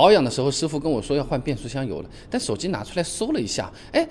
保养的时候，师傅跟我说要换变速箱油了，但手机拿出来搜了一下，哎。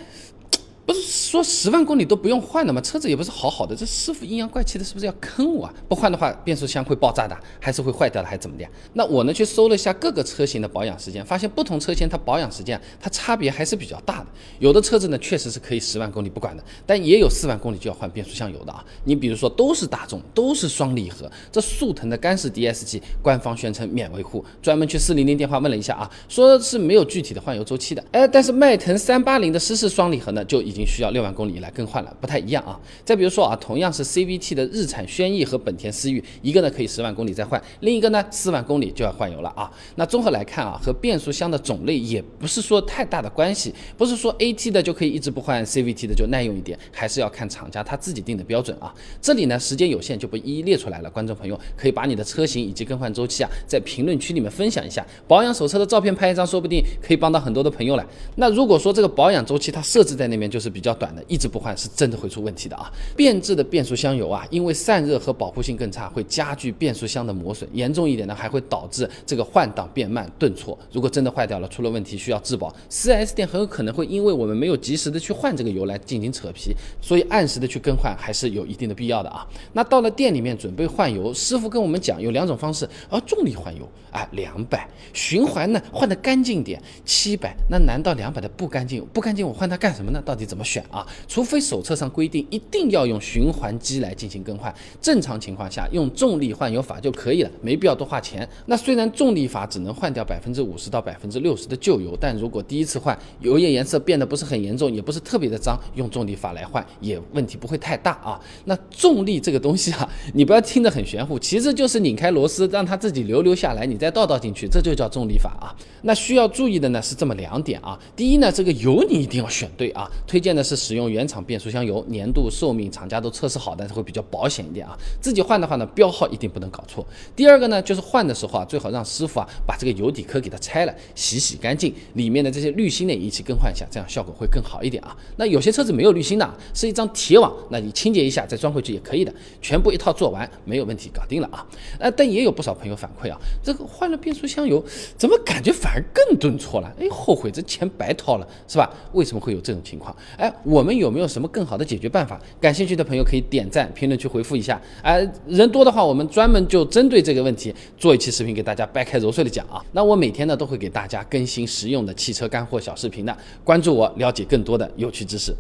不是说十万公里都不用换的吗？车子也不是好好的，这师傅阴阳怪气的，是不是要坑我啊？不换的话，变速箱会爆炸的，还是会坏掉的，还是怎么的？那我呢去搜了一下各个车型的保养时间，发现不同车型它保养时间它差别还是比较大的。有的车子呢确实是可以十万公里不管的，但也有四万公里就要换变速箱油的啊。你比如说都是大众，都是双离合，这速腾的干式 DSG 官方宣称免维护，专门去四零零电话问了一下啊，说是没有具体的换油周期的。哎，但是迈腾三八零的湿式双离合呢就已经。需要六万公里来更换了，不太一样啊。再比如说啊，同样是 CVT 的日产轩逸和本田思域，一个呢可以十万公里再换，另一个呢四万公里就要换油了啊。那综合来看啊，和变速箱的种类也不是说太大的关系，不是说 AT 的就可以一直不换，CVT 的就耐用一点，还是要看厂家他自己定的标准啊。这里呢时间有限就不一一列出来了，观众朋友可以把你的车型以及更换周期啊在评论区里面分享一下，保养手册的照片拍一张，说不定可以帮到很多的朋友了。那如果说这个保养周期它设置在那边就是。比较短的，一直不换是真的会出问题的啊！变质的变速箱油啊，因为散热和保护性更差，会加剧变速箱的磨损，严重一点呢，还会导致这个换挡变慢、顿挫。如果真的坏掉了，出了问题需要质保，4S 店很有可能会因为我们没有及时的去换这个油来进行扯皮，所以按时的去更换还是有一定的必要的啊。那到了店里面准备换油，师傅跟我们讲有两种方式，而重力换油啊，两百，循环呢换的干净点，七百。那难道两百的不干净？不干净我换它干什么呢？到底怎么？选啊，除非手册上规定一定要用循环机来进行更换，正常情况下用重力换油法就可以了，没必要多花钱。那虽然重力法只能换掉百分之五十到百分之六十的旧油，但如果第一次换油液颜色变得不是很严重，也不是特别的脏，用重力法来换也问题不会太大啊。那重力这个东西啊，你不要听着很玄乎，其实就是拧开螺丝让它自己流流下来，你再倒倒进去，这就叫重力法啊。那需要注意的呢是这么两点啊，第一呢，这个油你一定要选对啊，推推荐的。是使用原厂变速箱油，年度寿命厂家都测试好，但是会比较保险一点啊。自己换的话呢，标号一定不能搞错。第二个呢，就是换的时候啊，最好让师傅啊把这个油底壳给它拆了，洗洗干净，里面的这些滤芯呢一起更换一下，这样效果会更好一点啊。那有些车子没有滤芯的，是一张铁网，那你清洁一下再装回去也可以的，全部一套做完没有问题，搞定了啊。呃，但也有不少朋友反馈啊，这个换了变速箱油，怎么感觉反而更顿挫了？哎，后悔这钱白掏了，是吧？为什么会有这种情况？哎。我们有没有什么更好的解决办法？感兴趣的朋友可以点赞、评论区回复一下。哎，人多的话，我们专门就针对这个问题做一期视频，给大家掰开揉碎的讲啊。那我每天呢都会给大家更新实用的汽车干货小视频的，关注我，了解更多的有趣知识。